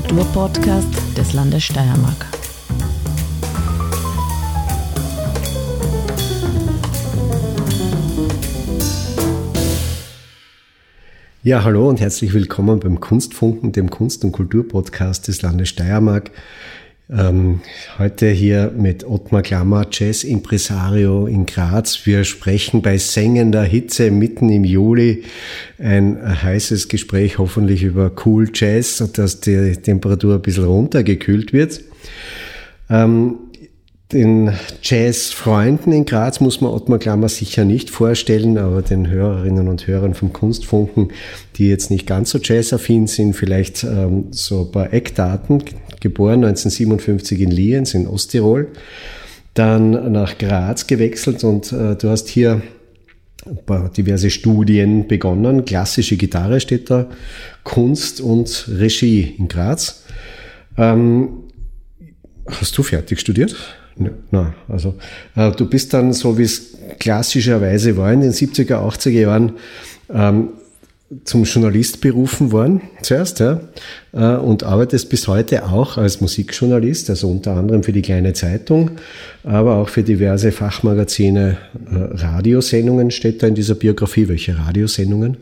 Kulturpodcast des Landes Steiermark. Ja, hallo und herzlich willkommen beim Kunstfunken, dem Kunst- und Kulturpodcast des Landes Steiermark. Ähm, heute hier mit Ottmar Klammer, Jazz-Impresario in Graz. Wir sprechen bei sengender Hitze mitten im Juli. Ein heißes Gespräch hoffentlich über Cool Jazz, dass die Temperatur ein bisschen runtergekühlt wird. Ähm, den Jazz-Freunden in Graz muss man Ottmar Klammer sicher nicht vorstellen, aber den Hörerinnen und Hörern vom Kunstfunken, die jetzt nicht ganz so jazzaffin sind, vielleicht ähm, so ein paar Eckdaten. Geboren 1957 in Lienz in Osttirol, dann nach Graz gewechselt und äh, du hast hier diverse Studien begonnen. Klassische Gitarre steht da, Kunst und Regie in Graz. Ähm, hast du fertig studiert? Na, also äh, du bist dann, so wie es klassischerweise war, in den 70er, 80er Jahren ähm, zum Journalist berufen worden zuerst ja, äh, und arbeitest bis heute auch als Musikjournalist, also unter anderem für die kleine Zeitung, aber auch für diverse Fachmagazine, äh, Radiosendungen steht da in dieser Biografie. Welche Radiosendungen?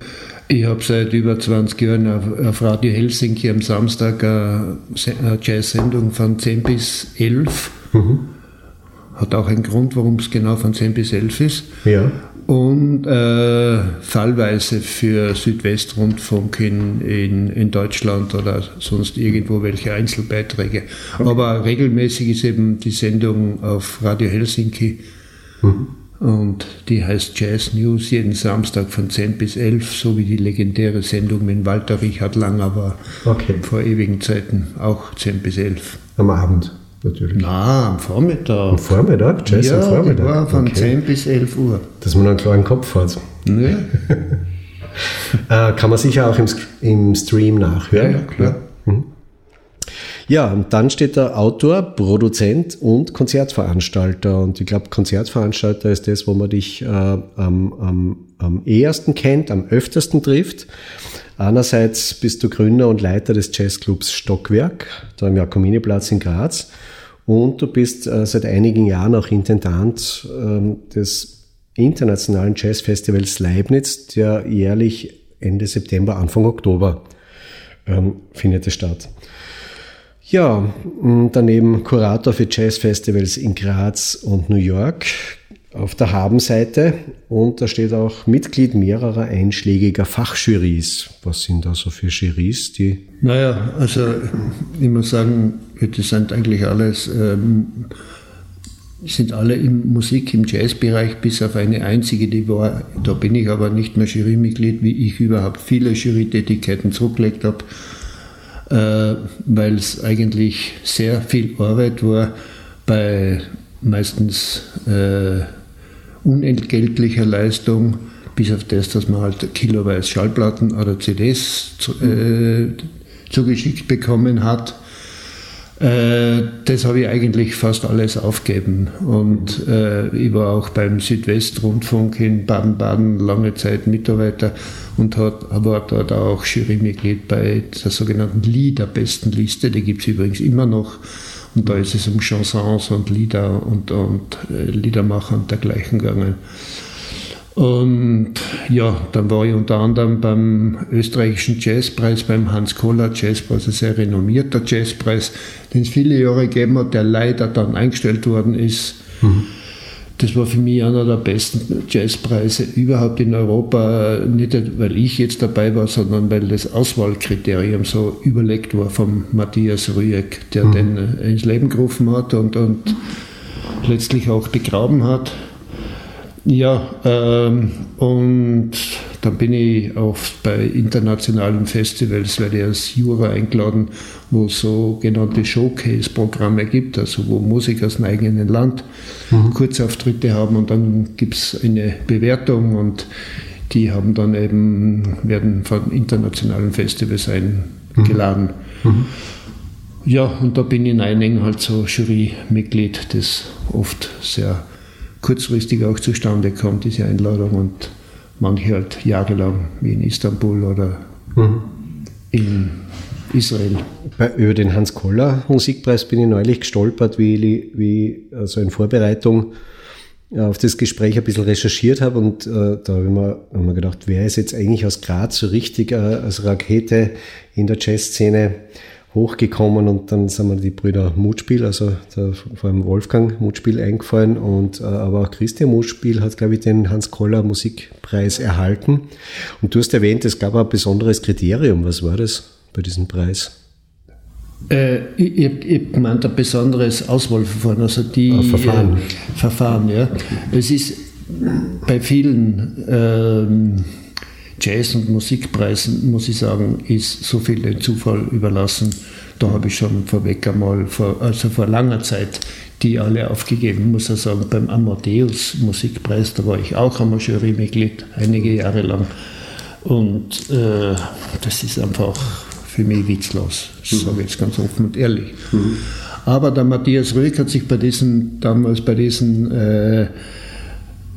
Ich habe seit über 20 Jahren auf, auf Radio Helsinki am Samstag eine, eine Jazz-Sendung von 10 bis 11. Mhm. Hat auch einen Grund, warum es genau von 10 bis 11 ist. Ja. Und äh, fallweise für Südwestrundfunk in, in, in Deutschland oder sonst irgendwo welche Einzelbeiträge. Okay. Aber regelmäßig ist eben die Sendung auf Radio Helsinki. Mhm. Und die heißt Jazz News jeden Samstag von 10 bis 11, so wie die legendäre Sendung mit Walter Richard Langer war. Okay. Vor ewigen Zeiten, auch 10 bis 11. Am Abend natürlich. Na, am Vormittag. Am Vormittag? Jazz ja, am Vormittag? Ja, von okay. 10 bis 11 Uhr. Dass man einen klaren Kopf hat. Nee. äh, kann man sicher auch im, im Stream nachhören. Ja, ja klar. Ja. Mhm. Ja, und dann steht der Autor, Produzent und Konzertveranstalter. Und ich glaube, Konzertveranstalter ist das, wo man dich äh, am, am, am ehesten kennt, am öftesten trifft. Einerseits bist du Gründer und Leiter des Jazzclubs Stockwerk, da im Jakominiplatz in Graz. Und du bist äh, seit einigen Jahren auch Intendant äh, des internationalen Jazzfestivals Leibniz, der jährlich Ende September, Anfang Oktober ähm, findet es statt. Ja, daneben Kurator für Jazzfestivals in Graz und New York, auf der Habenseite und da steht auch Mitglied mehrerer einschlägiger Fachjurys. Was sind da so für Jurys, die? Naja, also ich muss sagen, das sind eigentlich alles, ähm, sind alle im Musik, im Jazzbereich, bis auf eine einzige, die war, da bin ich aber nicht mehr Jurymitglied, wie ich überhaupt viele Jurytätigkeiten zurückgelegt habe, äh, weil es eigentlich sehr viel Arbeit war bei meistens äh, unentgeltlicher Leistung, bis auf das, dass man halt kiloweise Schallplatten oder CDs zu, äh, zugeschickt bekommen hat. Äh, das habe ich eigentlich fast alles aufgegeben. Und äh, ich war auch beim Südwestrundfunk in Baden-Baden lange Zeit Mitarbeiter und hat, war dort auch Jurymitglied bei der sogenannten Liederbestenliste. Die gibt es übrigens immer noch. Und da ist es um Chansons und Lieder und, und äh, Liedermacher und dergleichen gegangen. Und ja, dann war ich unter anderem beim österreichischen Jazzpreis, beim Hans Kohler Jazzpreis, ein sehr renommierter Jazzpreis, den es viele Jahre gegeben hat, der leider dann eingestellt worden ist. Mhm. Das war für mich einer der besten Jazzpreise überhaupt in Europa. Nicht, weil ich jetzt dabei war, sondern weil das Auswahlkriterium so überlegt war vom Matthias Rüegg, der mhm. den äh, ins Leben gerufen hat und, und letztlich auch begraben hat. Ja, ähm, und dann bin ich auch bei internationalen Festivals, werde ich als Jura eingeladen, wo es sogenannte Showcase-Programme gibt, also wo Musiker aus dem eigenen Land mhm. Kurzauftritte haben und dann gibt es eine Bewertung und die haben dann eben, werden von internationalen Festivals eingeladen. Mhm. Mhm. Ja, und da bin ich in einigen halt so Jurymitglied, das oft sehr kurzfristig auch zustande kommt, diese Einladung und manche halt jahrelang, wie in Istanbul oder mhm. in Israel. Über den Hans Koller Musikpreis bin ich neulich gestolpert, wie, wie also in Vorbereitung auf das Gespräch ein bisschen recherchiert habe und äh, da habe ich mir, hab mir gedacht, wer ist jetzt eigentlich aus Graz so richtig äh, als Rakete in der Jazzszene hochgekommen und dann sind mir die Brüder Mutspiel, also der, vor allem Wolfgang Mutspiel eingefallen und äh, aber auch Christian Mutspiel hat, glaube ich, den Hans Koller Musikpreis erhalten. Und du hast erwähnt, es gab ein besonderes Kriterium. Was war das bei diesem Preis? Äh, ich ich gemeint ein besonderes Auswahlverfahren, also die ah, Verfahren. Äh, Verfahren, ja. Es ist bei vielen ähm, Jazz- und Musikpreisen, muss ich sagen, ist so viel dem Zufall überlassen. Da habe ich schon vorweg einmal, vor, also vor langer Zeit, die alle aufgegeben, muss ich sagen. Beim Amadeus Musikpreis, da war ich auch einmal Jurymitglied, einige Jahre lang. Und äh, das ist einfach für mich witzlos. Das mhm. sage ich jetzt ganz offen und ehrlich. Mhm. Aber der Matthias Rüegg hat sich bei diesem, damals bei diesen äh,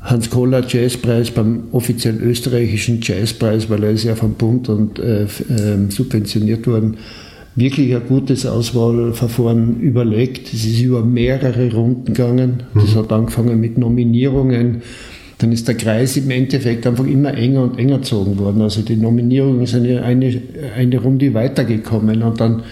Hans Kohler Jazzpreis beim offiziell österreichischen Jazzpreis, weil er ist ja vom Bund und äh, äh, subventioniert worden, wirklich ein gutes Auswahlverfahren überlegt. Es ist über mehrere Runden gegangen. Das mhm. hat angefangen mit Nominierungen. Dann ist der Kreis im Endeffekt einfach immer enger und enger gezogen worden. Also die Nominierungen sind ja eine, eine Runde weitergekommen und dann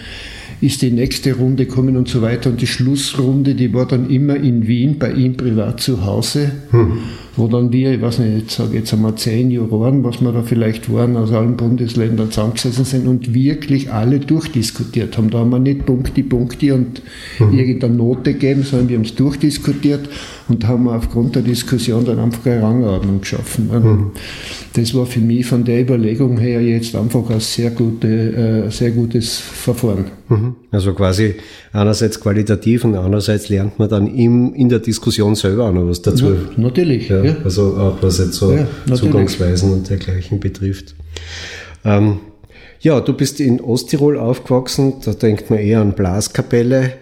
ist die nächste Runde kommen und so weiter. Und die Schlussrunde, die war dann immer in Wien bei ihm privat zu Hause. Mhm wo dann wir, ich weiß nicht, ich sage jetzt einmal zehn Juroren, was wir da vielleicht waren, aus allen Bundesländern zusammengesessen sind und wirklich alle durchdiskutiert haben. Da haben wir nicht Punkti, Punkti und mhm. irgendeine Note gegeben, sondern wir haben es durchdiskutiert und haben aufgrund der Diskussion dann einfach eine Rangordnung geschaffen. Mhm. Das war für mich von der Überlegung her jetzt einfach ein sehr, gute, äh, sehr gutes Verfahren. Mhm. Also quasi einerseits qualitativ und andererseits lernt man dann im, in der Diskussion selber auch noch was dazu. Ja, natürlich. Ja, ja. Also auch was jetzt so ja, Zugangsweisen und dergleichen betrifft. Ähm, ja, du bist in Osttirol aufgewachsen, da denkt man eher an Blaskapelle,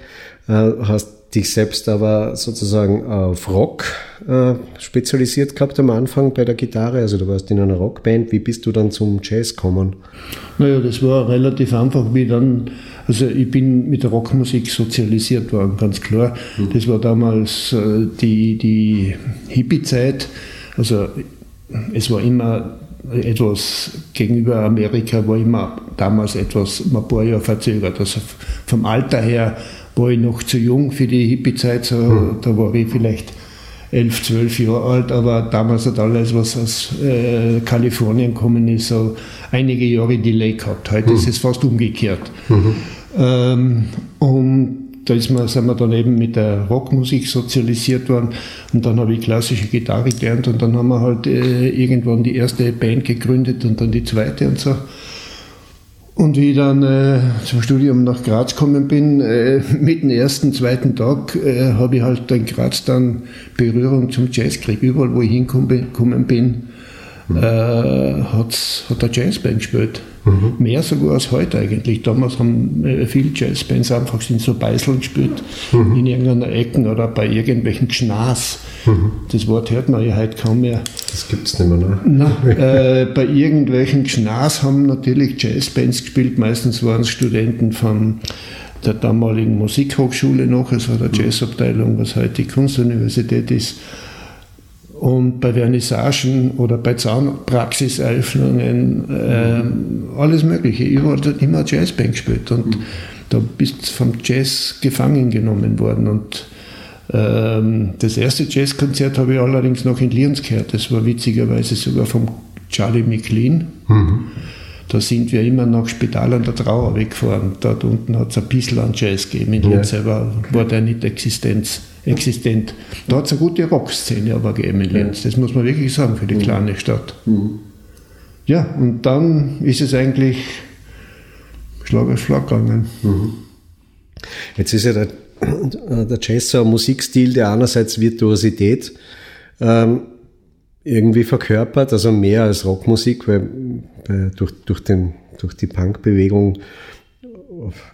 äh, hast dich selbst aber sozusagen auf Rock äh, spezialisiert gehabt am Anfang bei der Gitarre. Also du warst in einer Rockband. Wie bist du dann zum Jazz gekommen? Naja, das war relativ einfach, wie dann, also ich bin mit der Rockmusik sozialisiert worden, ganz klar. Mhm. Das war damals äh, die, die Hippie-Zeit. Also es war immer etwas gegenüber Amerika war immer damals etwas ein paar Jahre verzögert. Also vom Alter her war ich noch zu jung für die Hippie-Zeit, so, mhm. da war ich vielleicht elf, zwölf Jahre alt, aber damals hat alles, was aus äh, Kalifornien gekommen ist, so einige Jahre Delay gehabt. Heute mhm. ist es fast umgekehrt. Mhm. Ähm, und da ist man, sind wir dann eben mit der Rockmusik sozialisiert worden und dann habe ich klassische Gitarre gelernt und dann haben wir halt äh, irgendwann die erste Band gegründet und dann die zweite und so. Und wie ich dann äh, zum Studium nach Graz gekommen bin, äh, mit dem ersten, zweiten Tag äh, habe ich halt in Graz dann Berührung zum Jazz gekriegt. Überall, wo ich hingekommen bin, mhm. äh, hat der Jazzband gespielt. Mhm. Mehr sogar als heute eigentlich. Damals haben äh, viele Jazzbands einfach in so Beiseln gespielt, mhm. in irgendeiner Ecken oder bei irgendwelchen Gschnas. Mhm. Das Wort hört man ja heute kaum mehr. Das gibt es nicht mehr, ne? Na, äh, bei irgendwelchen Gschnas haben natürlich Jazzbands gespielt. Meistens waren es Studenten von der damaligen Musikhochschule noch, es war der mhm. Jazzabteilung, was heute die Kunstuniversität ist. Und bei Vernissagen oder bei Zahnpraxiseröffnungen, äh, alles Mögliche. Überall hat immer Jazzband gespielt und mhm. da bist du vom Jazz gefangen genommen worden. Und ähm, das erste Jazzkonzert habe ich allerdings noch in Lienz gehört. Das war witzigerweise sogar vom Charlie McLean. Mhm. Da sind wir immer nach Spital an der Trauer weggefahren. Dort unten hat es ein bisschen an Jazz gegeben. In Linz ja. selber war der nicht Existenz existent. Da hat es eine gute Rockszene aber gegeben in Linz, das muss man wirklich sagen für die mhm. kleine Stadt. Mhm. Ja, und dann ist es eigentlich Schlag auf Schlag gegangen. Mhm. Jetzt ist ja der, der Jazz so ein Musikstil, der einerseits Virtuosität ähm, irgendwie verkörpert, also mehr als Rockmusik, weil äh, durch, durch, den, durch die Punkbewegung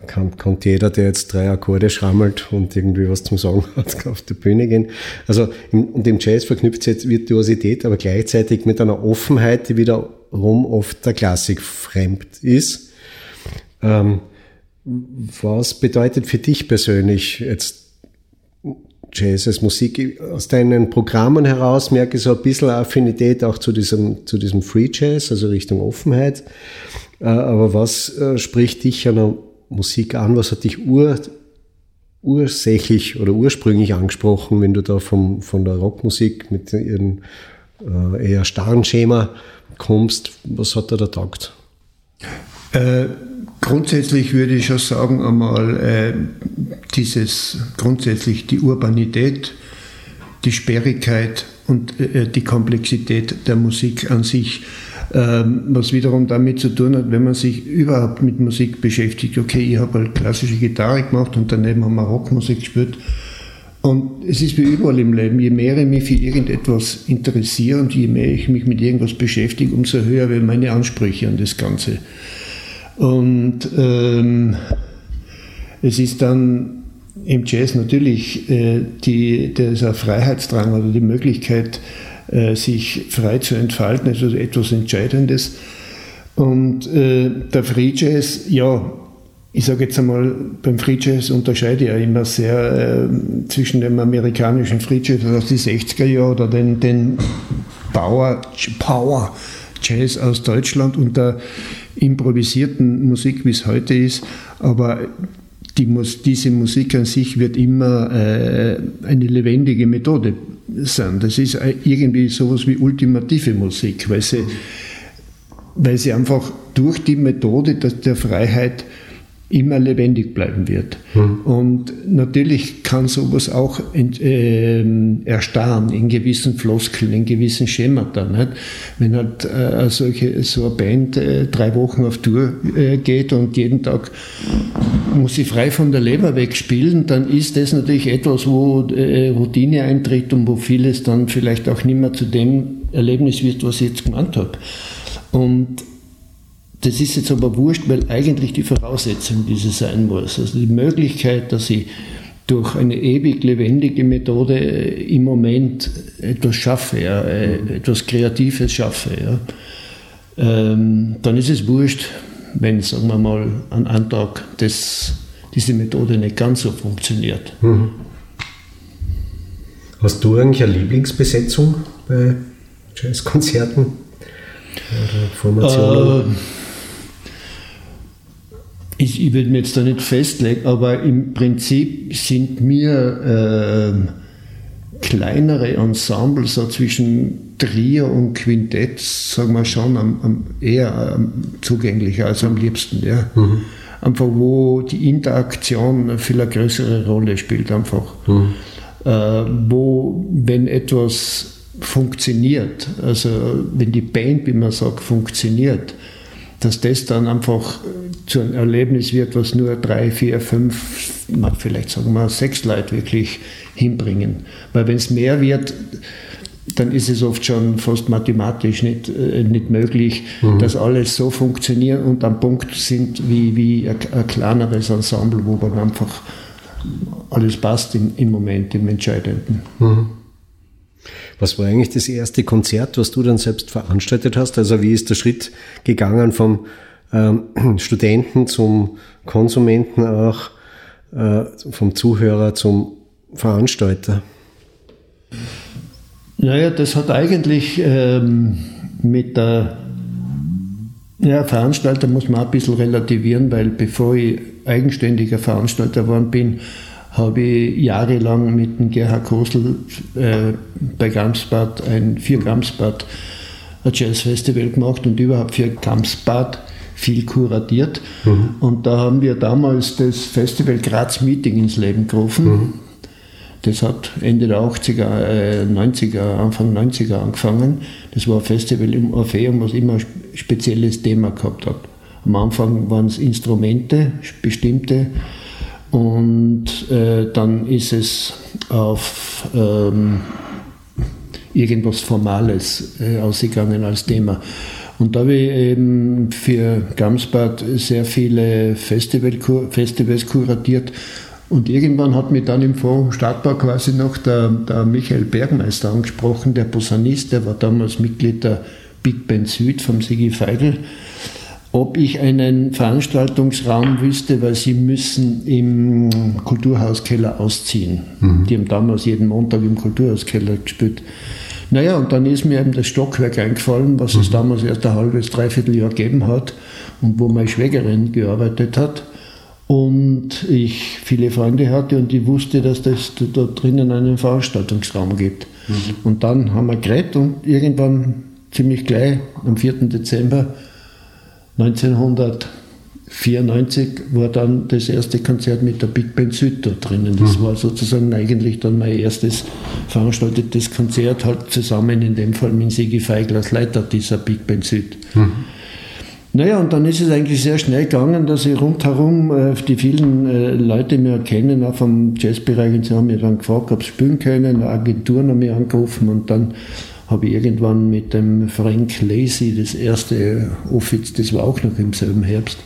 kann, kann jeder, der jetzt drei Akkorde schrammelt und irgendwie was zum Sagen hat, auf die Bühne gehen. Also im, und im Jazz verknüpft sich jetzt Virtuosität, aber gleichzeitig mit einer Offenheit, die wiederum oft der Klassik fremd ist. Ähm, was bedeutet für dich persönlich jetzt Jazz als Musik? Aus deinen Programmen heraus merke ich so ein bisschen Affinität auch zu diesem, zu diesem Free Jazz, also Richtung Offenheit. Äh, aber was äh, spricht dich an der Musik an? Was hat dich ur, ursächlich oder ursprünglich angesprochen, wenn du da vom, von der Rockmusik mit ihrem äh, eher starren Schema kommst? Was hat dir da taugt? Äh, grundsätzlich würde ich schon sagen, einmal äh, dieses, grundsätzlich die Urbanität, die Sperrigkeit und äh, die Komplexität der Musik an sich, was wiederum damit zu tun hat, wenn man sich überhaupt mit Musik beschäftigt. Okay, ich habe halt klassische Gitarre gemacht und daneben haben wir Rockmusik gespielt. Und es ist wie überall im Leben, je mehr ich mich für irgendetwas interessiere und je mehr ich mich mit irgendwas beschäftige, umso höher werden meine Ansprüche an das Ganze. Und ähm, es ist dann im Jazz natürlich äh, die, dieser Freiheitsdrang oder die Möglichkeit, äh, sich frei zu entfalten, also etwas Entscheidendes. Und äh, der Free Jazz, ja, ich sage jetzt einmal, beim Free Jazz unterscheide ich ja immer sehr äh, zwischen dem amerikanischen Free Jazz aus den 60er Jahren oder den, den Power, Power Jazz aus Deutschland und der improvisierten Musik, wie es heute ist. Aber die, diese Musik an sich wird immer äh, eine lebendige Methode sein. Das ist irgendwie sowas wie ultimative Musik, weil sie, weil sie einfach durch die Methode der Freiheit immer lebendig bleiben wird. Mhm. Und natürlich kann sowas auch äh, erstarren in gewissen Floskeln, in gewissen Schemata. Nicht? Wenn halt äh, solche, so eine Band äh, drei Wochen auf Tour äh, geht und jeden Tag muss sie frei von der Leber wegspielen, dann ist das natürlich etwas, wo äh, Routine eintritt und wo vieles dann vielleicht auch nicht mehr zu dem Erlebnis wird, was ich jetzt gemeint habe. Und das ist jetzt aber wurscht, weil eigentlich die Voraussetzung diese sein muss. Also die Möglichkeit, dass ich durch eine ewig lebendige Methode im Moment etwas schaffe, ja, etwas Kreatives schaffe, ja, ähm, dann ist es wurscht, wenn, sagen wir mal, an einem Tag das, diese Methode nicht ganz so funktioniert. Mhm. Hast du eigentlich eine Lieblingsbesetzung bei Jazzkonzerten oder Formationen? Äh, ich, ich würde mir jetzt da nicht festlegen, aber im Prinzip sind mir äh, kleinere Ensembles so zwischen Trio und Quintett, sagen wir schon, am, am eher am zugänglicher als am liebsten. Ja. Mhm. Einfach wo die Interaktion viel eine größere Rolle spielt, einfach. Mhm. Äh, wo, wenn etwas funktioniert, also wenn die Band, wie man sagt, funktioniert, dass das dann einfach zu einem Erlebnis wird, was nur drei, vier, fünf, vielleicht sagen wir sechs Leute wirklich hinbringen. Weil wenn es mehr wird, dann ist es oft schon fast mathematisch nicht, äh, nicht möglich, mhm. dass alles so funktioniert und am Punkt sind wie, wie ein, ein kleineres Ensemble, wo dann einfach alles passt im, im Moment, im Entscheidenden. Mhm. Was war eigentlich das erste Konzert, was du dann selbst veranstaltet hast? Also wie ist der Schritt gegangen vom ähm, Studenten zum Konsumenten auch, äh, vom Zuhörer zum Veranstalter? Naja, das hat eigentlich ähm, mit der ja, Veranstalter muss man auch ein bisschen relativieren, weil bevor ich eigenständiger Veranstalter geworden bin, habe ich jahrelang mit dem Gerhard Kosel äh, bei Gamsbad ein für Gamsbad ein Jazzfestival gemacht und überhaupt für Gamsbad viel kuratiert. Mhm. Und da haben wir damals das Festival Graz Meeting ins Leben gerufen. Mhm. Das hat Ende der 80er, äh, 90er, Anfang 90er angefangen. Das war ein Festival im Orpheum, was immer ein spezielles Thema gehabt hat. Am Anfang waren es Instrumente, bestimmte und äh, dann ist es auf ähm, irgendwas Formales äh, ausgegangen als Thema. Und da habe ich eben für Gamsbad sehr viele Festival, Festivals kuratiert. Und irgendwann hat mich dann im Forum Stadtbau quasi noch der, der Michael Bergmeister angesprochen, der Posaunist, der war damals Mitglied der Big Band Süd vom Sigi Feigl. ob ich einen Veranstaltungsraum wüsste, weil sie müssen im Kulturhauskeller ausziehen. Mhm. Die haben damals jeden Montag im Kulturhauskeller gespielt. Naja, und dann ist mir eben das Stockwerk eingefallen, was mhm. es damals erst ein halbes, dreiviertel Jahr gegeben hat und wo meine Schwägerin gearbeitet hat und ich viele Freunde hatte und ich wusste, dass das da drinnen einen Veranstaltungsraum gibt. Mhm. Und dann haben wir geredet und irgendwann ziemlich gleich am 4. Dezember 1994 war dann das erste Konzert mit der Big Band Süd da drinnen. Das mhm. war sozusagen eigentlich dann mein erstes veranstaltetes Konzert, halt zusammen in dem Fall mit Sigi Feigl als Leiter dieser Big Band Süd. Mhm. Naja, und dann ist es eigentlich sehr schnell gegangen, dass ich rundherum äh, die vielen äh, Leute mir kennen, auch vom Jazzbereich, und sie haben mir dann gefragt, ob sie spielen können, Agenturen haben mich angerufen und dann habe ich irgendwann mit dem Frank Lacey das erste Offiz, das war auch noch im selben Herbst,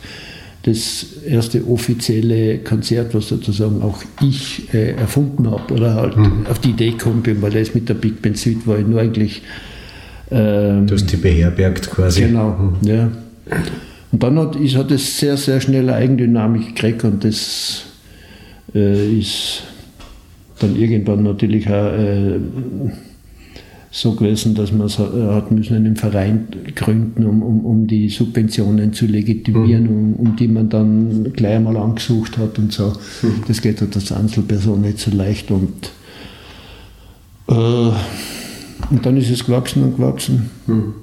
das erste offizielle Konzert, was sozusagen auch ich äh, erfunden habe oder halt mhm. auf die Idee gekommen bin, weil das mit der Big Band Süd war ich nur eigentlich. Ähm, du hast die beherbergt quasi. Genau, mhm. ja. Und dann hat, ist, hat es sehr, sehr schnell Eigendynamik gekriegt und das äh, ist dann irgendwann natürlich auch äh, so gewesen, dass man so, äh, hat müssen einen Verein gründen, um, um, um die Subventionen zu legitimieren, mhm. um, um die man dann gleich einmal angesucht hat und so. Mhm. Das geht halt als Einzelperson nicht so leicht und, äh, und dann ist es gewachsen und gewachsen. Mhm.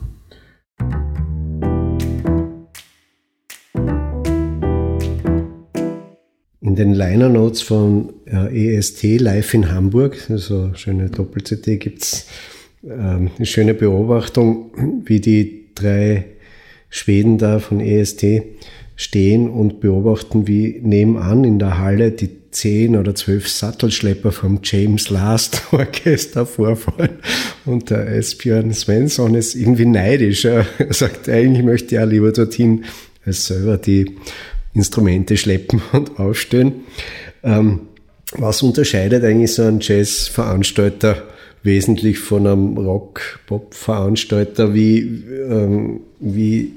In den Liner Notes von äh, EST Live in Hamburg, also eine schöne Doppel-CD, gibt es eine schöne Beobachtung, wie die drei Schweden da von EST stehen und beobachten, wie nebenan in der Halle die zehn oder zwölf Sattelschlepper vom James Last Orchester vorfahren. Und der Esbjörn Svensson ist irgendwie neidisch. Er sagt, eigentlich möchte er lieber dorthin, als selber die Instrumente schleppen und aufstellen. Ähm, was unterscheidet eigentlich so ein Jazzveranstalter wesentlich von einem Rock-Pop-Veranstalter? Wie, ähm, wie,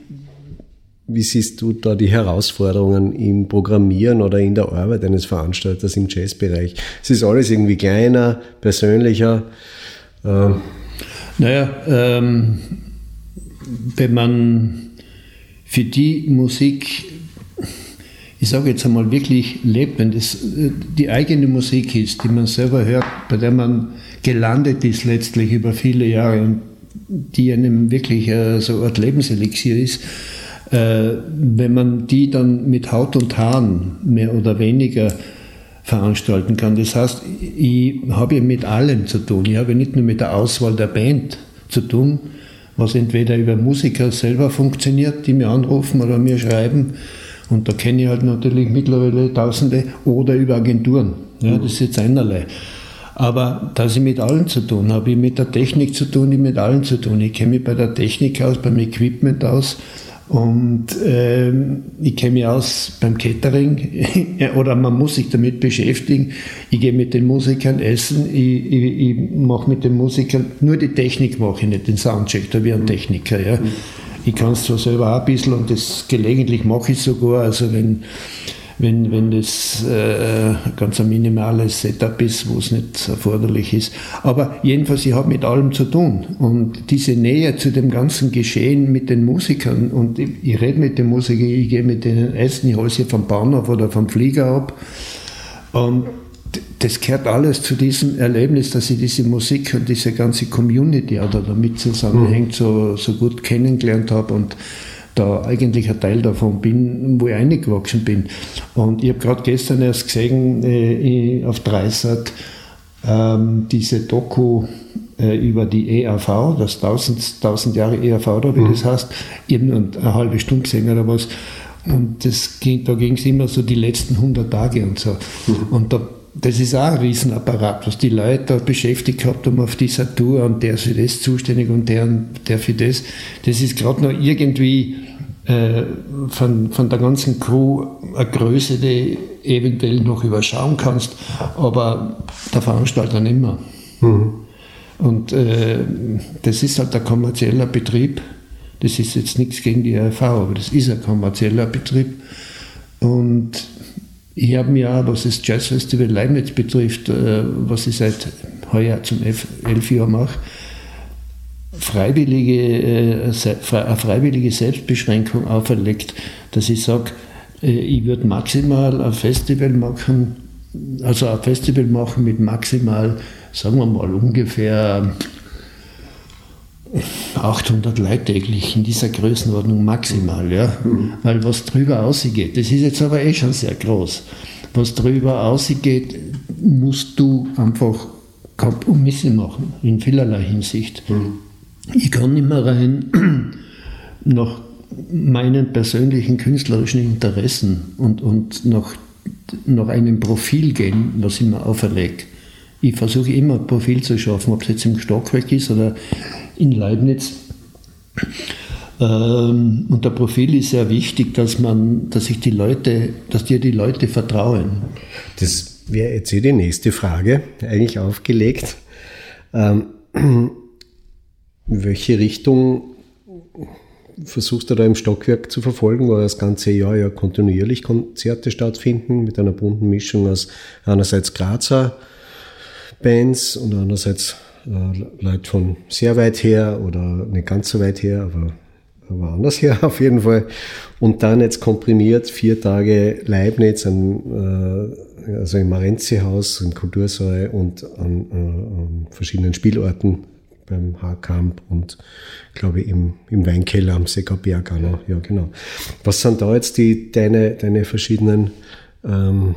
wie siehst du da die Herausforderungen im Programmieren oder in der Arbeit eines Veranstalters im Jazzbereich? Es ist alles irgendwie kleiner, persönlicher. Ähm. Naja, ähm, wenn man für die Musik ich sage jetzt einmal wirklich lebt, wenn das äh, die eigene Musik ist, die man selber hört, bei der man gelandet ist letztlich über viele Jahre und die einem wirklich äh, so eine Art Lebenselixier ist, äh, wenn man die dann mit Haut und Haaren mehr oder weniger veranstalten kann. Das heißt, ich habe ja mit allem zu tun. Ich habe nicht nur mit der Auswahl der Band zu tun, was entweder über Musiker selber funktioniert, die mir anrufen oder mir schreiben, und da kenne ich halt natürlich mittlerweile Tausende oder über Agenturen. Ja, das ist jetzt einerlei. Aber dass ich mit allen zu tun habe, ich mit der Technik zu tun, ich mit allen zu tun. Ich kenne mich bei der Technik aus, beim Equipment aus und ähm, ich kenne mich aus beim Catering oder man muss sich damit beschäftigen. Ich gehe mit den Musikern essen, ich, ich, ich mache mit den Musikern, nur die Technik mache ich nicht, den Soundcheck, da wie ein Techniker. Ja. Mhm. Ich kann es zwar selber auch ein bisschen und das gelegentlich mache ich sogar. Also wenn, wenn, wenn das äh, ganz ein minimales Setup ist, wo es nicht erforderlich ist. Aber jedenfalls, ich habe mit allem zu tun. Und diese Nähe zu dem ganzen Geschehen mit den Musikern und ich, ich rede mit den Musikern, ich gehe mit denen essen, ich hole sie vom Bahnhof oder vom Flieger ab. Und das gehört alles zu diesem Erlebnis, dass ich diese Musik und diese ganze Community, die damit zusammenhängt, so, so gut kennengelernt habe und da eigentlich ein Teil davon bin, wo ich eingewachsen bin. Und ich habe gerade gestern erst gesehen äh, auf Dreisat ähm, diese Doku äh, über die EAV, das 1000, 1000 Jahre EAV, da wie mhm. das heißt, eben eine halbe Stunde gesehen oder was. Und das ging, da ging es immer so die letzten 100 Tage und so. Mhm. Und da das ist auch ein Riesenapparat, was die Leute da beschäftigt gehabt haben auf dieser Tour und der ist für das zuständig und der, der für das. Das ist gerade noch irgendwie äh, von, von der ganzen Crew eine Größe, die eventuell noch überschauen kannst, aber der Veranstalter nicht mehr. Mhm. Und äh, das ist halt ein kommerzieller Betrieb, Das ist jetzt nichts gegen die RV, aber das ist ein kommerzieller Betrieb. Und ich habe mir auch, was das Jazzfestival Leibniz betrifft, äh, was ich seit heuer zum elf, Jahr mache, freiwillige, äh, eine freiwillige Selbstbeschränkung auferlegt, dass ich sage, äh, ich würde maximal ein Festival machen, also ein Festival machen mit maximal, sagen wir mal, ungefähr 800 Leute täglich in dieser Größenordnung maximal, ja. Weil was drüber ausgeht, das ist jetzt aber eh schon sehr groß. Was drüber ausgeht, musst du einfach Kompromisse machen, in vielerlei Hinsicht. Mhm. Ich kann nicht mehr rein nach meinen persönlichen künstlerischen Interessen und, und nach, nach einem Profil gehen, was ich mir auferlege. Ich versuche immer ein Profil zu schaffen, ob es jetzt im Stockwerk ist oder in Leibniz. Ähm, und der Profil ist sehr wichtig, dass man, dass sich die Leute, dass dir die Leute vertrauen. Das wäre jetzt eh die nächste Frage, eigentlich aufgelegt. Ähm, welche Richtung versuchst du da im Stockwerk zu verfolgen, wo das ganze Jahr ja kontinuierlich Konzerte stattfinden mit einer bunten Mischung aus einerseits Grazer Bands und andererseits äh, Leute von sehr weit her oder nicht ganz so weit her, aber, aber anders her auf jeden Fall. Und dann jetzt komprimiert vier Tage Leibniz, an, äh, also im Marenzi-Haus, im Kultursaal und an, äh, an verschiedenen Spielorten beim Haarkamp und glaube im, im Weinkeller am Seckerberg auch noch. Ja, genau. Was sind da jetzt die, deine, deine verschiedenen ähm,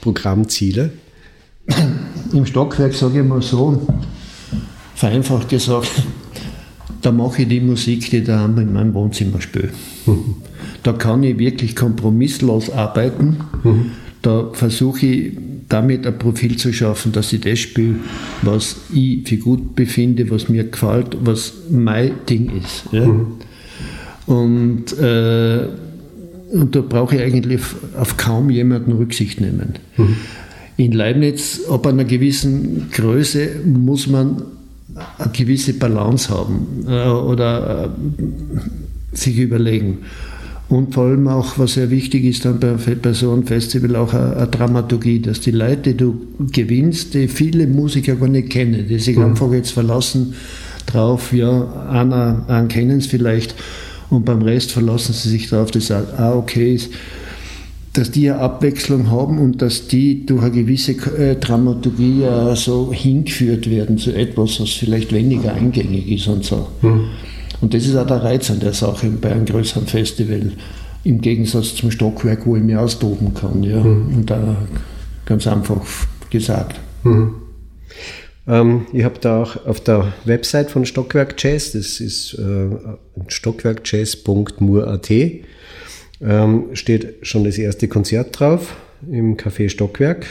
Programmziele? Im Stockwerk sage ich mal so, vereinfacht gesagt, da mache ich die Musik, die da in meinem Wohnzimmer spiele. Da kann ich wirklich kompromisslos arbeiten. Da versuche ich damit ein Profil zu schaffen, dass ich das spiele, was ich für gut befinde, was mir gefällt, was mein Ding ist. Ja? Und, äh, und da brauche ich eigentlich auf kaum jemanden Rücksicht nehmen. In Leibniz, ab einer gewissen Größe, muss man eine gewisse Balance haben äh, oder äh, sich überlegen. Und vor allem auch, was sehr wichtig ist dann bei, bei so einem Festival, auch eine, eine, Dramaturgie, dass die Leute, die du gewinnst, die viele Musiker gar nicht kennen, die sich mhm. einfach jetzt verlassen drauf, ja, einer, einen kennen es vielleicht und beim Rest verlassen sie sich darauf, dass sagt, ah, okay, dass die eine Abwechslung haben und dass die durch eine gewisse äh, Dramaturgie äh, so hingeführt werden zu etwas, was vielleicht weniger eingängig ist und so. Mhm. Und das ist auch der Reiz an der Sache bei einem größeren Festival, im Gegensatz zum Stockwerk, wo ich mich austoben kann. Ja? Mhm. Und da ganz einfach gesagt. Mhm. Ähm, ich habe da auch auf der Website von Stockwerk Jazz, das ist äh, stockwerkjazz.mur.at, ähm, steht schon das erste Konzert drauf im Café Stockwerk.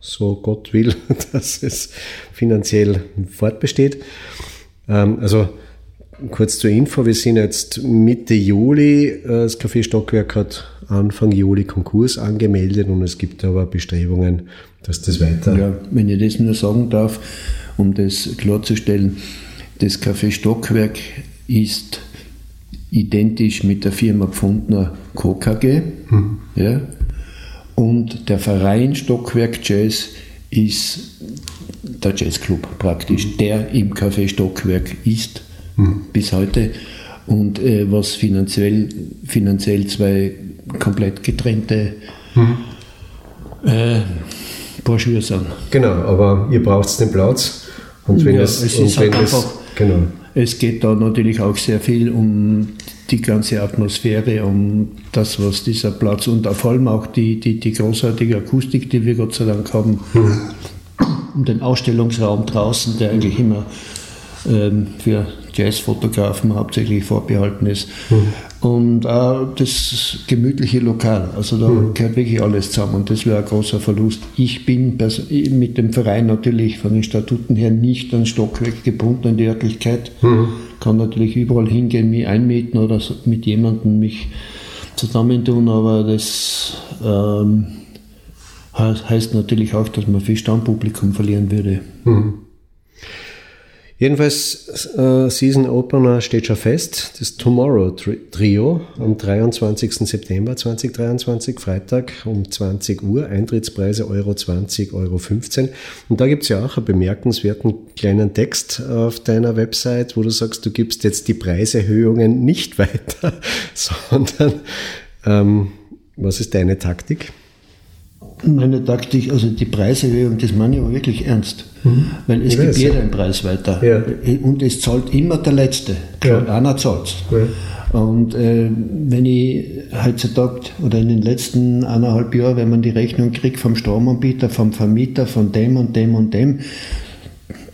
So Gott will, dass es finanziell fortbesteht. Ähm, also Kurz zur Info, wir sind jetzt Mitte Juli, äh, das Café Stockwerk hat Anfang Juli Konkurs angemeldet und es gibt aber Bestrebungen, dass das weiter... Ja, wenn ich das nur sagen darf, um das klarzustellen, das Café Stockwerk ist identisch mit der Firma Pfundner Co. KG mhm. ja, und der Verein Stockwerk Jazz ist der Jazzclub praktisch, mhm. der im Café Stockwerk ist mhm. bis heute. Und äh, was finanziell, finanziell zwei komplett getrennte mhm. äh, Broschüren sind. Genau, aber ihr braucht den Platz. Und wenn ja, es, es ist halt einfach, genau. Es geht da natürlich auch sehr viel um die ganze Atmosphäre, um das, was dieser Platz und vor allem auch die, die, die großartige Akustik, die wir Gott sei Dank haben, mhm. um den Ausstellungsraum draußen, der eigentlich immer ähm, für Jazzfotografen hauptsächlich vorbehalten ist. Mhm. Und auch das gemütliche Lokal, also da mhm. gehört wirklich alles zusammen und das wäre ein großer Verlust. Ich bin mit dem Verein natürlich von den Statuten her nicht an Stockwerk gebunden in die Örtlichkeit, mhm. kann natürlich überall hingehen, mich einmieten oder mit jemandem mich zusammentun, aber das ähm, heißt natürlich auch, dass man viel Stammpublikum verlieren würde. Mhm. Jedenfalls, äh, Season Opener steht schon fest. Das Tomorrow Trio am 23. September 2023, Freitag um 20 Uhr. Eintrittspreise Euro 20, Euro 15. Und da gibt es ja auch einen bemerkenswerten kleinen Text auf deiner Website, wo du sagst, du gibst jetzt die Preiserhöhungen nicht weiter, sondern ähm, was ist deine Taktik? Meine Taktik, also die Preiserhöhung, das meine ich aber wirklich ernst. Mhm. Weil es ich gibt jeder einen Preis weiter. Ja. Und es zahlt immer der Letzte. Ja. Einer zahlt ja. Und äh, wenn ich heutzutage oder in den letzten eineinhalb Jahren, wenn man die Rechnung kriegt vom Stromanbieter, vom Vermieter, von dem und dem und dem,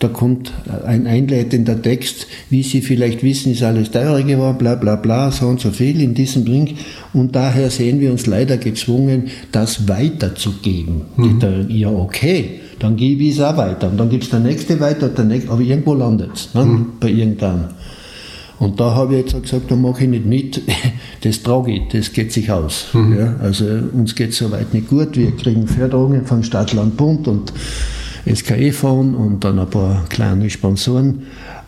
da kommt ein einleitender Text, wie Sie vielleicht wissen, ist alles teurer geworden, bla bla bla, so und so viel in diesem Ring. Und daher sehen wir uns leider gezwungen, das weiterzugeben. Mhm. Ja, okay, dann gebe ich es auch weiter. Und dann gibt es der nächste weiter, der nächste, aber irgendwo landet es, ne? mhm. bei irgendeinem. Und da habe ich jetzt gesagt, da mache ich nicht mit, das trage ich, das geht sich aus. Mhm. Ja, also uns geht es soweit nicht gut, wir kriegen Förderungen von Stadt, Land, Bund und SKE-Fonds und dann ein paar kleine Sponsoren.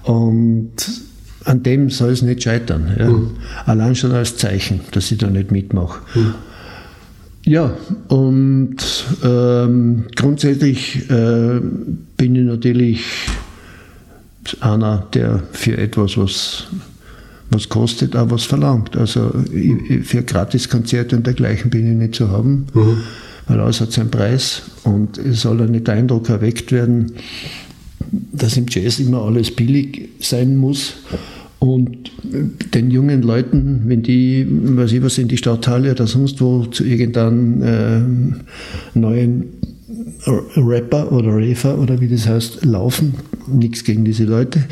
Und an dem soll es nicht scheitern. Ja. Mhm. Allein schon als Zeichen, dass ich da nicht mitmache. Mhm. Ja, und ähm, grundsätzlich äh, bin ich natürlich einer, der für etwas, was, was kostet, auch was verlangt. Also ich, für Gratiskonzerte und dergleichen bin ich nicht zu haben. Mhm weil alles hat seinen Preis und es soll ja nicht der Eindruck erweckt werden, dass im Jazz immer alles billig sein muss. Und den jungen Leuten, wenn die, was ich was in die Stadthalle oder sonst wo zu irgendeinem äh, neuen Rapper oder Raver oder wie das heißt, laufen, nichts gegen diese Leute,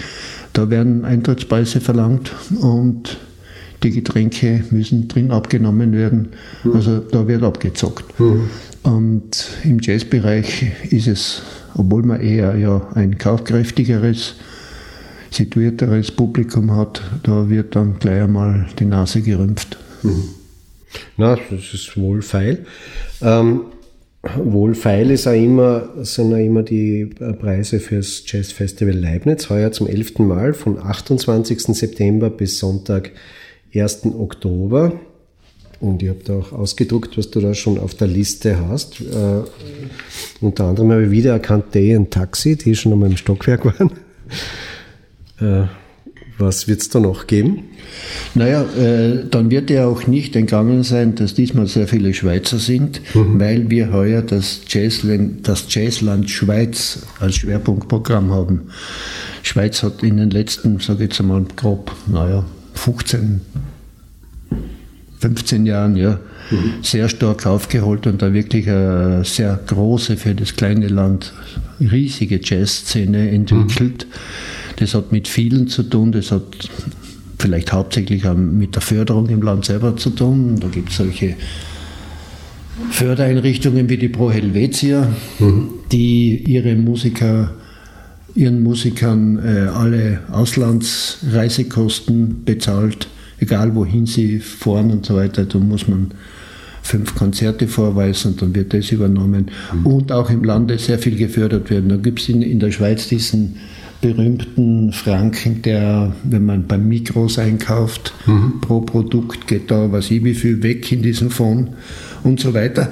da werden Eintrittspreise verlangt und die Getränke müssen drin abgenommen werden. Mhm. Also da wird abgezockt. Mhm. Und im Jazzbereich ist es, obwohl man eher ja ein kaufkräftigeres, situierteres Publikum hat, da wird dann gleich einmal die Nase gerümpft. Mhm. Na, das ist wohlfeil. Ähm, wohlfeil ist auch immer, sind auch immer die Preise fürs Jazzfestival Leibniz, heuer zum 11. Mal von 28. September bis Sonntag 1. Oktober. Und ich habe da auch ausgedruckt, was du da schon auf der Liste hast. Äh, unter anderem habe ich wiedererkannt Day and Taxi, die schon einmal im Stockwerk waren. Äh, was wird es da noch geben? Naja, äh, dann wird ja auch nicht entgangen sein, dass diesmal sehr viele Schweizer sind, mhm. weil wir heuer das Jazzland, das Jazzland Schweiz als Schwerpunktprogramm haben. Schweiz hat in den letzten, sage ich jetzt einmal grob, naja, 15, 15 Jahren ja, mhm. sehr stark aufgeholt und da wirklich eine sehr große, für das kleine Land riesige Jazzszene entwickelt. Mhm. Das hat mit vielen zu tun, das hat vielleicht hauptsächlich mit der Förderung im Land selber zu tun. Da gibt es solche Fördereinrichtungen wie die Pro Helvetia, mhm. die ihre Musiker ihren Musikern äh, alle Auslandsreisekosten bezahlt, egal wohin sie fahren und so weiter. Da muss man fünf Konzerte vorweisen und dann wird das übernommen. Mhm. Und auch im Lande sehr viel gefördert werden. Da gibt es in, in der Schweiz diesen berühmten Franken, der, wenn man beim Mikros einkauft, mhm. pro Produkt geht da was ich wie viel weg in diesem Fonds und so weiter.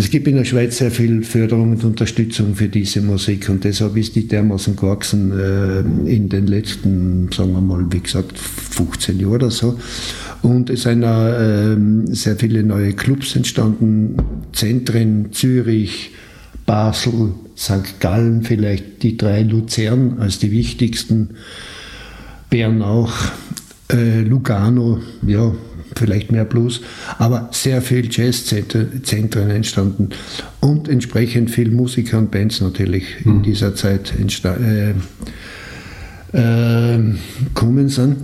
Es gibt in der Schweiz sehr viel Förderung und Unterstützung für diese Musik und deshalb ist die dermaßen gewachsen äh, in den letzten, sagen wir mal, wie gesagt, 15 Jahren oder so. Und es sind auch, äh, sehr viele neue Clubs entstanden, Zentren, Zürich, Basel, St. Gallen, vielleicht die drei Luzern als die wichtigsten, Bern auch, äh, Lugano, ja, vielleicht mehr Blues, aber sehr viel Jazzzentren entstanden und entsprechend viel Musiker und Bands natürlich mhm. in dieser Zeit äh, äh, kommen sind.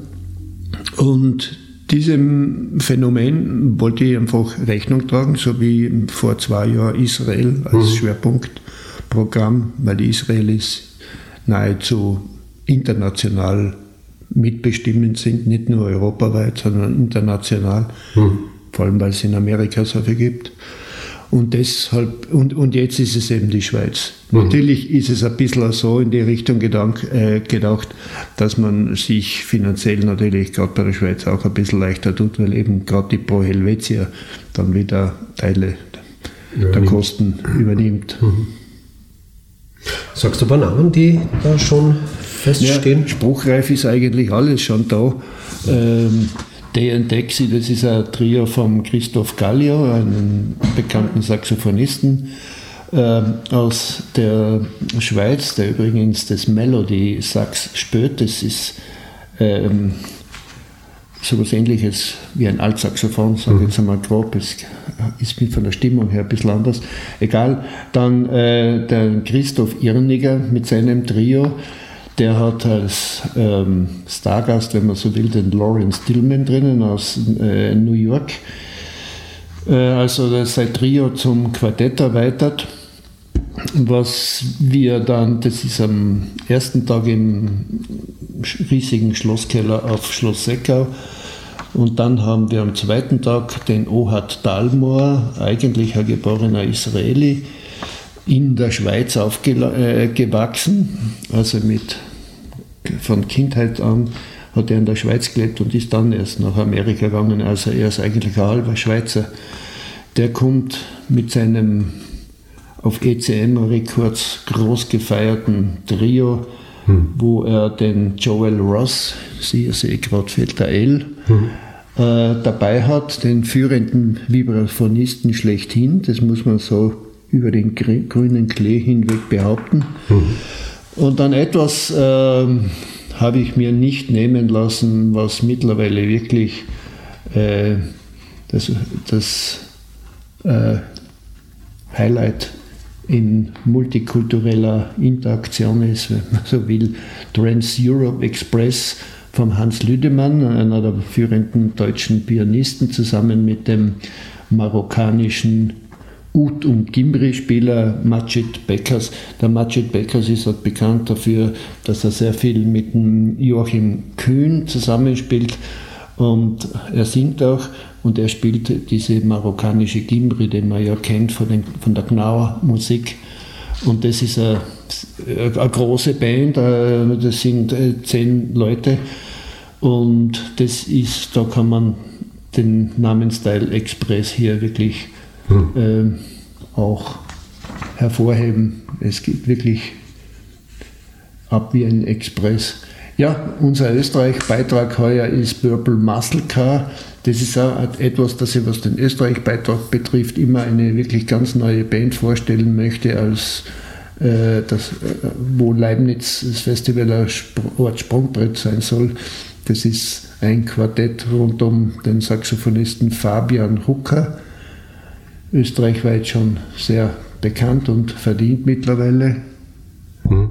Und diesem Phänomen wollte ich einfach Rechnung tragen, so wie vor zwei Jahren Israel als mhm. Schwerpunktprogramm, weil Israel ist nahezu international mitbestimmend sind, nicht nur europaweit, sondern international, mhm. vor allem weil es in Amerika so viel gibt. Und deshalb, und, und jetzt ist es eben die Schweiz. Mhm. Natürlich ist es ein bisschen so in die Richtung gedank, äh, gedacht, dass man sich finanziell natürlich gerade bei der Schweiz auch ein bisschen leichter tut, weil eben gerade die Pro Helvetia dann wieder Teile ja, der Kosten übernimmt. Mhm. Sagst du ein paar Namen, die da schon feststehen? Ja, spruchreif ist eigentlich alles schon da. Ähm, Day and Taxi, das ist ein Trio von Christoph Gallio, einem bekannten Saxophonisten äh, aus der Schweiz, der übrigens das Melody Sax spürt. Das ist ähm, so etwas ähnliches wie ein Altsaxophon, sage ich mhm. jetzt einmal grob. Es ist von der Stimmung her ein bisschen anders. Egal. Dann äh, der Christoph Irniger mit seinem Trio der hat als ähm, Stargast, wenn man so will, den Lawrence Tillman drinnen aus äh, New York. Äh, also sein Trio zum Quartett erweitert. Was wir dann, das ist am ersten Tag im riesigen Schlosskeller auf Schloss Seckau. Und dann haben wir am zweiten Tag den Ohad Dalmor, eigentlich ein geborener Israeli, in der Schweiz aufgewachsen, äh, also mit von Kindheit an hat er in der Schweiz gelebt und ist dann erst nach Amerika gegangen. Also er ist eigentlich ein halber Schweizer. Der kommt mit seinem auf ECM Records groß gefeierten Trio, hm. wo er den Joel Ross, Sie sehe gerade fehlt der L, hm. äh, dabei hat, den führenden Vibraphonisten schlechthin. Das muss man so über den grünen Klee hinweg behaupten. Hm. Und dann etwas äh, habe ich mir nicht nehmen lassen, was mittlerweile wirklich äh, das, das äh, Highlight in multikultureller Interaktion ist, wenn man so will. Trans-Europe Express von Hans Lüdemann, einer der führenden deutschen Pianisten, zusammen mit dem marokkanischen Ut- und Gimbri-Spieler Majid Beckers. Der Majid Beckers ist halt bekannt dafür, dass er sehr viel mit dem Joachim Kühn zusammenspielt und er singt auch und er spielt diese marokkanische Gimbri, den man ja kennt von, den, von der Gnauer Musik. Und das ist eine, eine große Band, äh, das sind äh, zehn Leute und das ist, da kann man den Namen Style Express hier wirklich hm. äh, auch hervorheben. Es geht wirklich ab wie ein Express. Ja, unser Österreich-Beitrag heuer ist Purple Muscle Car. Das ist auch etwas, das ich, was den Österreich-Beitrag betrifft, immer eine wirklich ganz neue Band vorstellen möchte, als äh, das, äh, wo Leibniz das Festival ein Ort Sprungbrett sein soll. Das ist ein Quartett rund um den Saxophonisten Fabian Hucker österreichweit schon sehr bekannt und verdient mittlerweile. Mhm.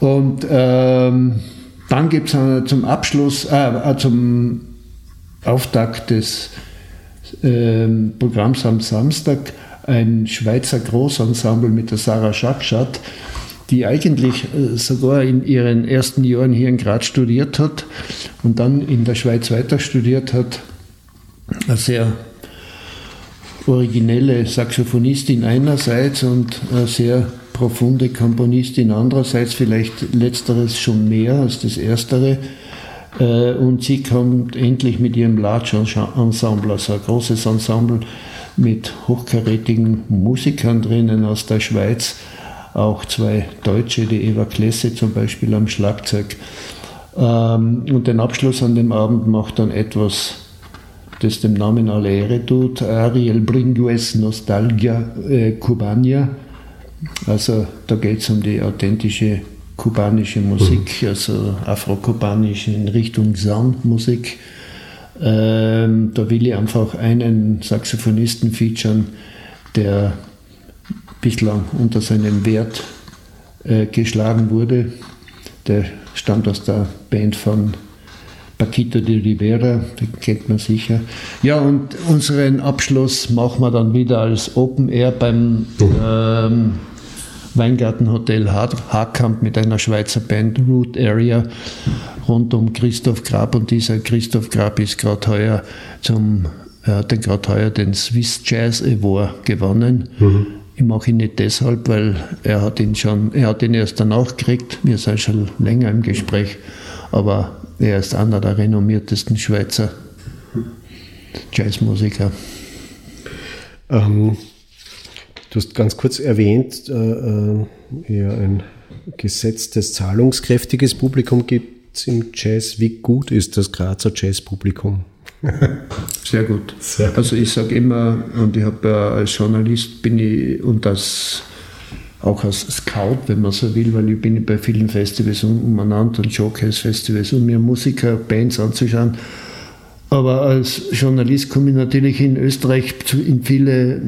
Und ähm, dann gibt es zum Abschluss, äh, äh, zum Auftakt des äh, Programms am Samstag ein Schweizer Großensemble mit der Sarah Schakschat, die eigentlich äh, sogar in ihren ersten Jahren hier in Graz studiert hat und dann in der Schweiz weiter studiert hat. Eine sehr originelle Saxophonistin einerseits und eine sehr profunde Komponistin andererseits, vielleicht letzteres schon mehr als das erstere. Äh, und sie kommt endlich mit ihrem Large Ensemble, also ein großes Ensemble mit hochkarätigen Musikern drinnen aus der Schweiz, auch zwei Deutsche, die Eva Klesse zum Beispiel am Schlagzeug. Ähm, und den Abschluss an dem Abend macht dann etwas das dem Namen alle Ehre tut, Ariel Bringues Nostalgia äh, Cubania. Also da geht es um die authentische kubanische Musik, mhm. also afro-kubanische in Richtung Soundmusik. Ähm, da will ich einfach einen Saxophonisten featuren, der bislang unter seinem Wert äh, geschlagen wurde. Der stammt aus der Band von Paquito de Rivera, den kennt man sicher. Ja, und unseren Abschluss machen wir dann wieder als Open Air beim ähm, Weingartenhotel Haarkamp mit einer Schweizer Band Root Area rund um Christoph Grab und dieser Christoph Grab ist gerade heuer zum Er hat dann gerade heuer den Swiss Jazz Award gewonnen. Mhm. Ich mache ihn nicht deshalb, weil er hat ihn schon, er hat ihn erst danach gekriegt. Wir sind schon länger im Gespräch, aber er ist einer der renommiertesten Schweizer Jazzmusiker. Ähm, du hast ganz kurz erwähnt, äh, äh, ja, ein gesetztes, zahlungskräftiges Publikum gibt es im Jazz. Wie gut ist das Grazer Jazzpublikum? Sehr gut. Sehr also ich sage immer, und ich habe ja als Journalist bin ich und als auch als Scout, wenn man so will, weil ich bin bei vielen Festivals umeinander und Showcase-Festivals, um mir Musiker, Bands anzuschauen. Aber als Journalist komme ich natürlich in Österreich zu, in viele,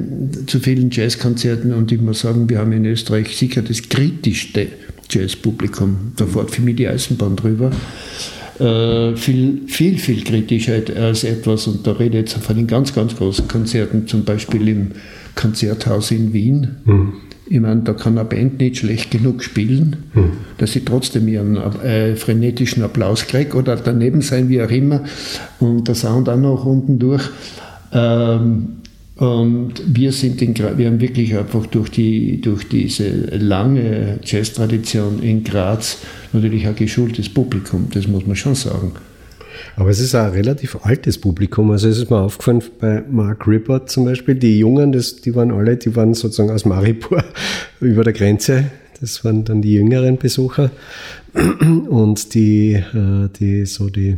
zu vielen Jazzkonzerten und ich muss sagen, wir haben in Österreich sicher das kritischste Jazzpublikum. Da fährt für mich die Eisenbahn drüber. Äh, viel, viel, viel kritischer als etwas, und da rede ich jetzt von den ganz, ganz großen Konzerten, zum Beispiel im Konzerthaus in Wien. Mhm. Ich meine, da kann eine Band nicht schlecht genug spielen, mhm. dass sie trotzdem ihren äh, frenetischen Applaus kriegt oder daneben sein, wie auch immer, und der Sound auch noch unten durch. Ähm, und wir sind in, wir haben wirklich einfach durch, die, durch diese lange Jazz-Tradition in Graz natürlich ein geschultes Publikum, das muss man schon sagen. Aber es ist auch ein relativ altes Publikum. Also es ist mir aufgefallen bei Mark Rippert zum Beispiel, die Jungen, das, die waren alle, die waren sozusagen aus Maripur über der Grenze. Das waren dann die jüngeren Besucher. Und die, äh, die so die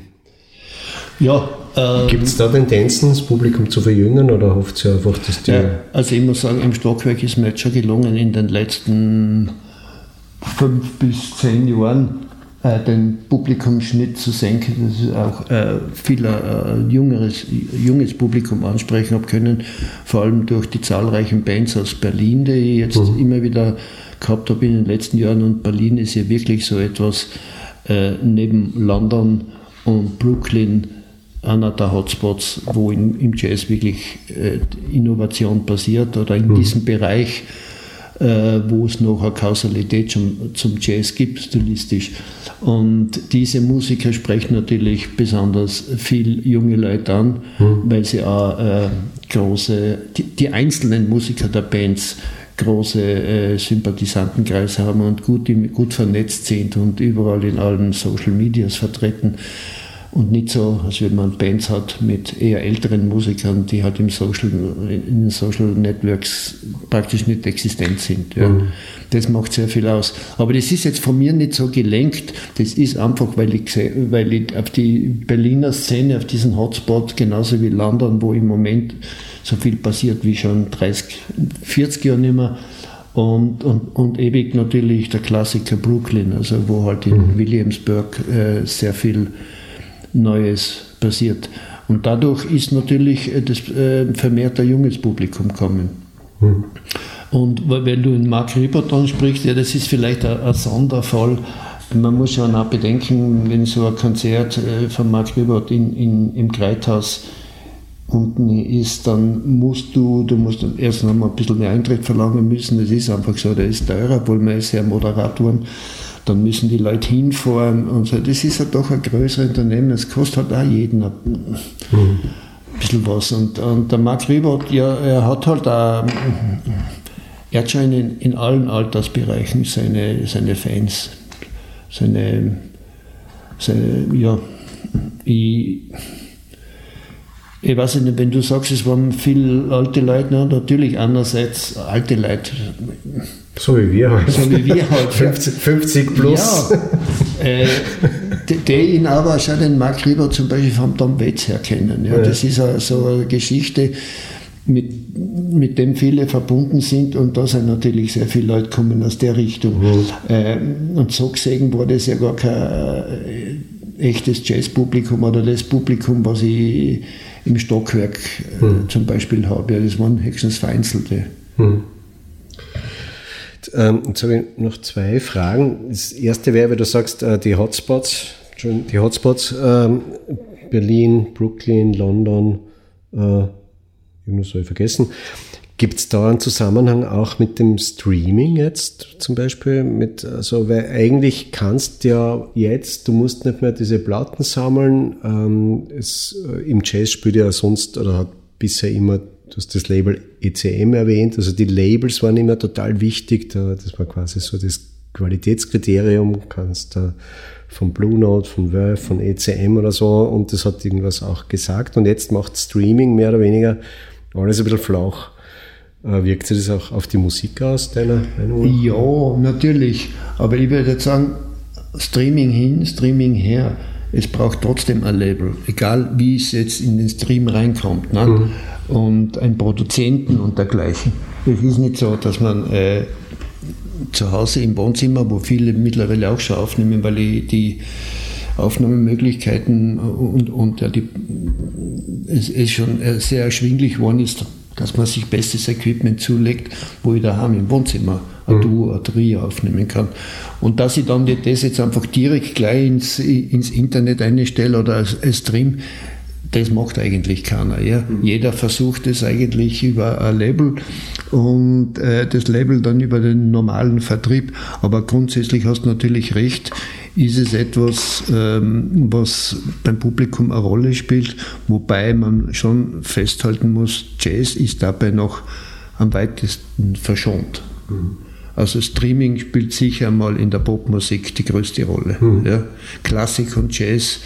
ja. Ähm, Gibt es da Tendenzen, das Publikum zu verjüngen oder hofft ihr einfach, dass die. Ja, also ich muss sagen, im Stockwerk ist mir jetzt schon gelungen, in den letzten fünf bis zehn Jahren äh, den Publikumsschnitt zu senken, dass ich auch äh, viel äh, jüngeres, junges Publikum ansprechen habe können, vor allem durch die zahlreichen Bands aus Berlin, die ich jetzt mhm. immer wieder gehabt habe in den letzten Jahren. Und Berlin ist ja wirklich so etwas äh, neben London und Brooklyn einer der Hotspots, wo in, im Jazz wirklich äh, Innovation passiert oder in mhm. diesem Bereich, äh, wo es noch eine Kausalität zum, zum Jazz gibt, stilistisch. Und diese Musiker sprechen natürlich besonders viel junge Leute an, mhm. weil sie auch äh, große, die, die, einzelnen Musiker der Bands große äh, Sympathisantenkreise haben und gut, gut vernetzt sind und überall in allen Social Medias vertreten und nicht so, als wenn man Bands hat mit eher älteren Musikern, die halt im Social, in den Social Networks praktisch nicht existent sind. Ja. Mhm. Das macht sehr viel aus. Aber das ist jetzt von mir nicht so gelenkt. Das ist einfach, weil ich, weil ich auf die Berliner Szene, auf diesen Hotspot, genauso wie London, wo im Moment so viel passiert wie schon 30, 40 Jahre nicht mehr, und, und, und ewig natürlich der Klassiker Brooklyn, also wo halt in mhm. Williamsburg äh, sehr viel Neues passiert. Und dadurch ist natürlich äh, das äh, vermehrt ein junges Publikum kommen. Mhm. Und wenn du in Mark Rippert ansprichst, ja, das ist vielleicht ein, ein Sonderfall. Man muss ja auch bedenken, wenn so ein Konzert äh, von Mark Rippert in, in, im Kreithaus unten ist, dann musst du, du musst erst noch mal ein bisschen mehr Eintritt verlangen müssen. Das ist einfach so, der ist teurer, obwohl wir sehr moderat waren dann müssen die Leute hinfahren und so. Das ist ja doch ein größeres Unternehmen, das kostet halt auch jeden ein bisschen was. Und, und der Marc Riebert, ja, er hat halt auch, er hat schon in, in allen Altersbereichen seine, seine Fans, seine, seine ja, ich, ich weiß nicht, wenn du sagst, es waren viele alte Leute, na, natürlich einerseits alte Leute. So wie wir halt. So wie wir halt. 50, 50 plus. Ja. äh, die ihn aber schon den Mark Rieber zum Beispiel vom Tom Waits her kennen. Ja. ja. Das ist so eine Geschichte, mit, mit dem viele verbunden sind und da sind natürlich sehr viele Leute kommen aus der Richtung. Mhm. Äh, und so gesehen war das ja gar kein äh, echtes Jazzpublikum oder das Publikum, was ich im Stockwerk äh, hm. zum Beispiel habe. Ja, das waren höchstens vereinzelte. Hm. Ähm, jetzt habe ich noch zwei Fragen. Das erste wäre, wenn du sagst, äh, die Hotspots, die Hotspots, ähm, Berlin, Brooklyn, London, äh, irgendwas soll ich vergessen. Gibt es da einen Zusammenhang auch mit dem Streaming jetzt zum Beispiel? Mit, also, weil eigentlich kannst du ja jetzt, du musst nicht mehr diese Platten sammeln. Ähm, es, äh, Im Jazz spielt ja sonst oder hat bisher immer, du hast das Label ECM erwähnt, also die Labels waren immer total wichtig, das war quasi so das Qualitätskriterium, kannst da von Blue Note, von Verve, von ECM oder so und das hat irgendwas auch gesagt und jetzt macht Streaming mehr oder weniger alles ein bisschen flach. Äh, wirkt sich das auch auf die Musik aus, deiner Meinung? Ja, natürlich. Aber ich würde jetzt sagen, Streaming hin, Streaming her. Es braucht trotzdem ein Label, egal wie es jetzt in den Stream reinkommt. Ne? Mhm. Und einen Produzenten und dergleichen. Es ist nicht so, dass man äh, zu Hause im Wohnzimmer, wo viele mittlerweile auch schon aufnehmen, weil die Aufnahmemöglichkeiten und, und ja, die, es ist schon sehr erschwinglich geworden ist, dass man sich bestes Equipment zulegt, wo ich daheim im Wohnzimmer ein mhm. Duo, ein Trio aufnehmen kann. Und dass ich dann das jetzt einfach direkt gleich ins, ins Internet einstelle oder als, als Stream, das macht eigentlich keiner. Ja? Mhm. Jeder versucht es eigentlich über ein Label und äh, das Label dann über den normalen Vertrieb. Aber grundsätzlich hast du natürlich recht, ist es etwas, ähm, was beim Publikum eine Rolle spielt, wobei man schon festhalten muss, Jazz ist dabei noch am weitesten verschont. Mhm. Also Streaming spielt sicher mal in der Popmusik die größte Rolle. Mhm. Ja? Klassik und Jazz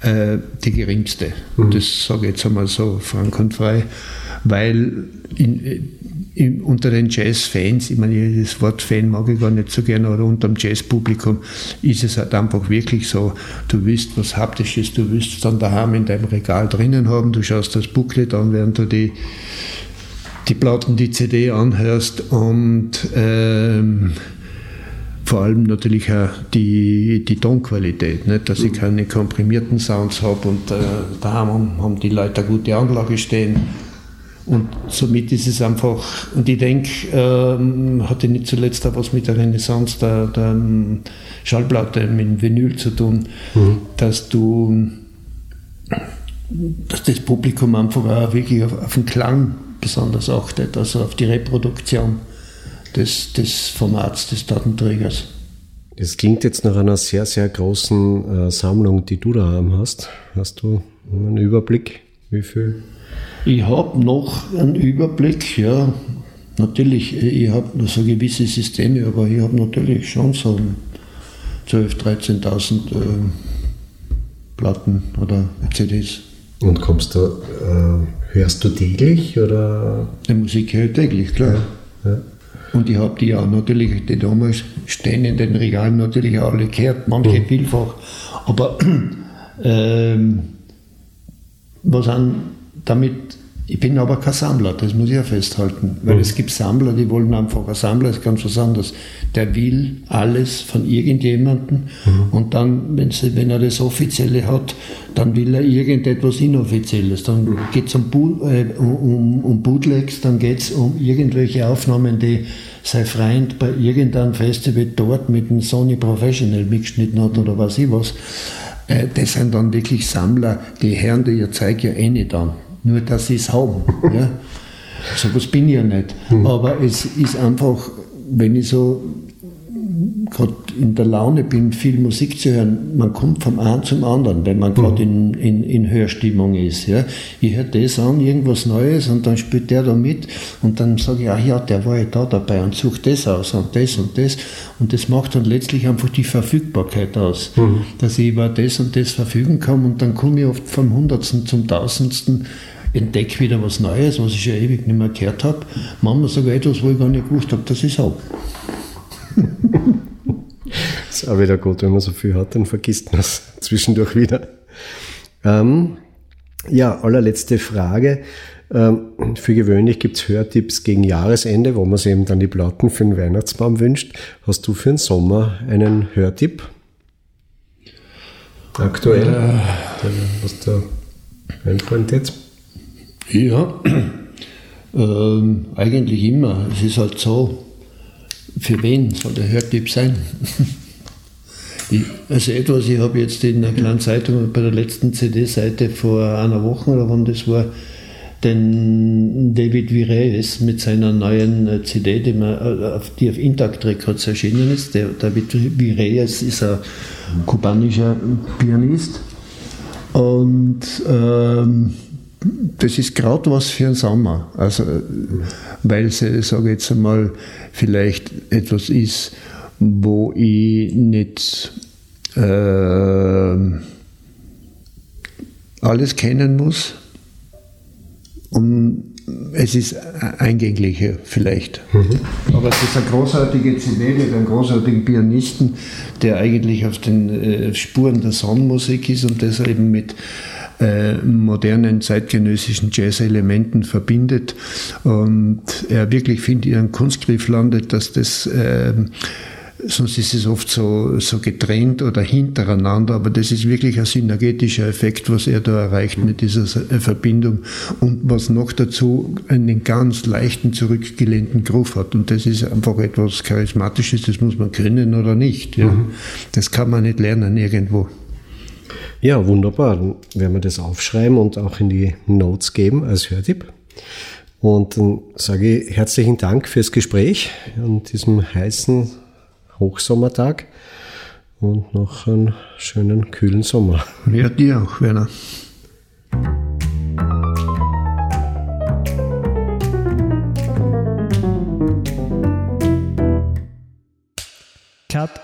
äh, die geringste. Mhm. Das sage ich jetzt einmal so frank und frei, weil in, in, unter den Jazz-Fans, ich meine, das Wort Fan mag ich gar nicht so gerne, aber unter dem Jazz-Publikum ist es halt einfach wirklich so, du willst was Haptisches, du willst es dann daheim in deinem Regal drinnen haben, du schaust das Booklet an, während du die, die Platten, die CD anhörst und ähm, vor allem natürlich auch die, die Tonqualität, nicht? dass ich keine komprimierten Sounds habe und äh, da haben, haben die Leute eine gute Anlage stehen. Und somit ist es einfach, und ich denke, ähm, hatte nicht zuletzt auch was mit der Renaissance der, der ähm, Schallplatte mit Vinyl zu tun, mhm. dass du, dass das Publikum einfach auch wirklich auf, auf den Klang besonders achtet, also auf die Reproduktion des, des Formats des Datenträgers. Das klingt jetzt nach einer sehr, sehr großen äh, Sammlung, die du da hast. Hast du einen Überblick, wie viel? Ich habe noch einen Überblick, ja. Natürlich, ich habe so gewisse Systeme, aber ich habe natürlich schon so 12.000, 13.000 äh, Platten oder CDs. Und kommst du, äh, hörst du täglich oder? Die Musik höre ich täglich, klar. Ja, ja. Und ich habe die ja natürlich, die damals stehen in den Regalen natürlich auch alle gehört, manche mhm. vielfach. Aber ähm, was an damit ich bin aber kein Sammler, das muss ich ja festhalten. Weil mhm. es gibt Sammler, die wollen einfach, ein Sammler ist ganz was anderes. Der will alles von irgendjemandem mhm. und dann, wenn er das Offizielle hat, dann will er irgendetwas Inoffizielles. Dann mhm. geht es um, äh, um, um Bootlegs, dann geht es um irgendwelche Aufnahmen, die sein Freund bei irgendeinem Festival dort mit einem Sony Professional mitgeschnitten hat oder was ich was. Äh, das sind dann wirklich Sammler, die hören dir ihr Zeug ja eh nicht an nur dass sie es haben. Ja. So was bin ich ja nicht. Mhm. Aber es ist einfach, wenn ich so gerade in der Laune bin, viel Musik zu hören, man kommt vom einen zum anderen, wenn man gerade mhm. in, in, in Hörstimmung ist. Ja. Ich höre das an, irgendwas Neues und dann spielt der da mit und dann sage ich, ah ja, der war ja da dabei und sucht das aus und das und das und das macht dann letztlich einfach die Verfügbarkeit aus, mhm. dass ich über das und das verfügen kann und dann komme ich oft vom Hundertsten zum Tausendsten entdecke wieder was Neues, was ich schon ewig nicht mehr gehört habe. Manchmal sogar etwas, wo ich gar nicht gewusst habe, dass ich es habe. ist auch wieder gut, wenn man so viel hat, dann vergisst man es zwischendurch wieder. Ähm, ja, allerletzte Frage. Ähm, für gewöhnlich gibt es Hörtipps gegen Jahresende, wo man sich eben dann die Platten für den Weihnachtsbaum wünscht. Hast du für den Sommer einen Hörtipp? Aktuell? Äh, was da einfällt jetzt? Ja, ähm, eigentlich immer. Es ist halt so, für wen soll der Hörtipp sein? ich, also etwas, ich habe jetzt in der kleinen Zeitung bei der letzten CD-Seite vor einer Woche oder wann das war, den David Vireyes mit seiner neuen äh, CD, die, man, äh, die auf Intact Records erschienen ist. Der David Vireyes ist ein kubanischer Pianist und ähm, das ist gerade was für den Sommer. Also, weil es, sage jetzt einmal, vielleicht etwas ist, wo ich nicht äh, alles kennen muss. Und es ist eingänglicher vielleicht. Mhm. Aber es ist eine großartige CD mit einem großartigen Pianisten, der eigentlich auf den äh, Spuren der Soundmusik ist und das eben mit äh, modernen zeitgenössischen Jazz-Elementen verbindet. Und er wirklich, finde ich, einen Kunstgriff landet, dass das äh, sonst ist es oft so, so getrennt oder hintereinander, aber das ist wirklich ein synergetischer Effekt, was er da erreicht mit dieser äh, Verbindung und was noch dazu einen ganz leichten, zurückgelehnten Groove hat. Und das ist einfach etwas Charismatisches, das muss man können oder nicht. Ja. Mhm. Das kann man nicht lernen irgendwo. Ja, wunderbar. Dann werden wir das aufschreiben und auch in die Notes geben als Hörtipp. Und dann sage ich herzlichen Dank fürs Gespräch an diesem heißen Hochsommertag und noch einen schönen kühlen Sommer. Ja, dir auch, Werner. Cut.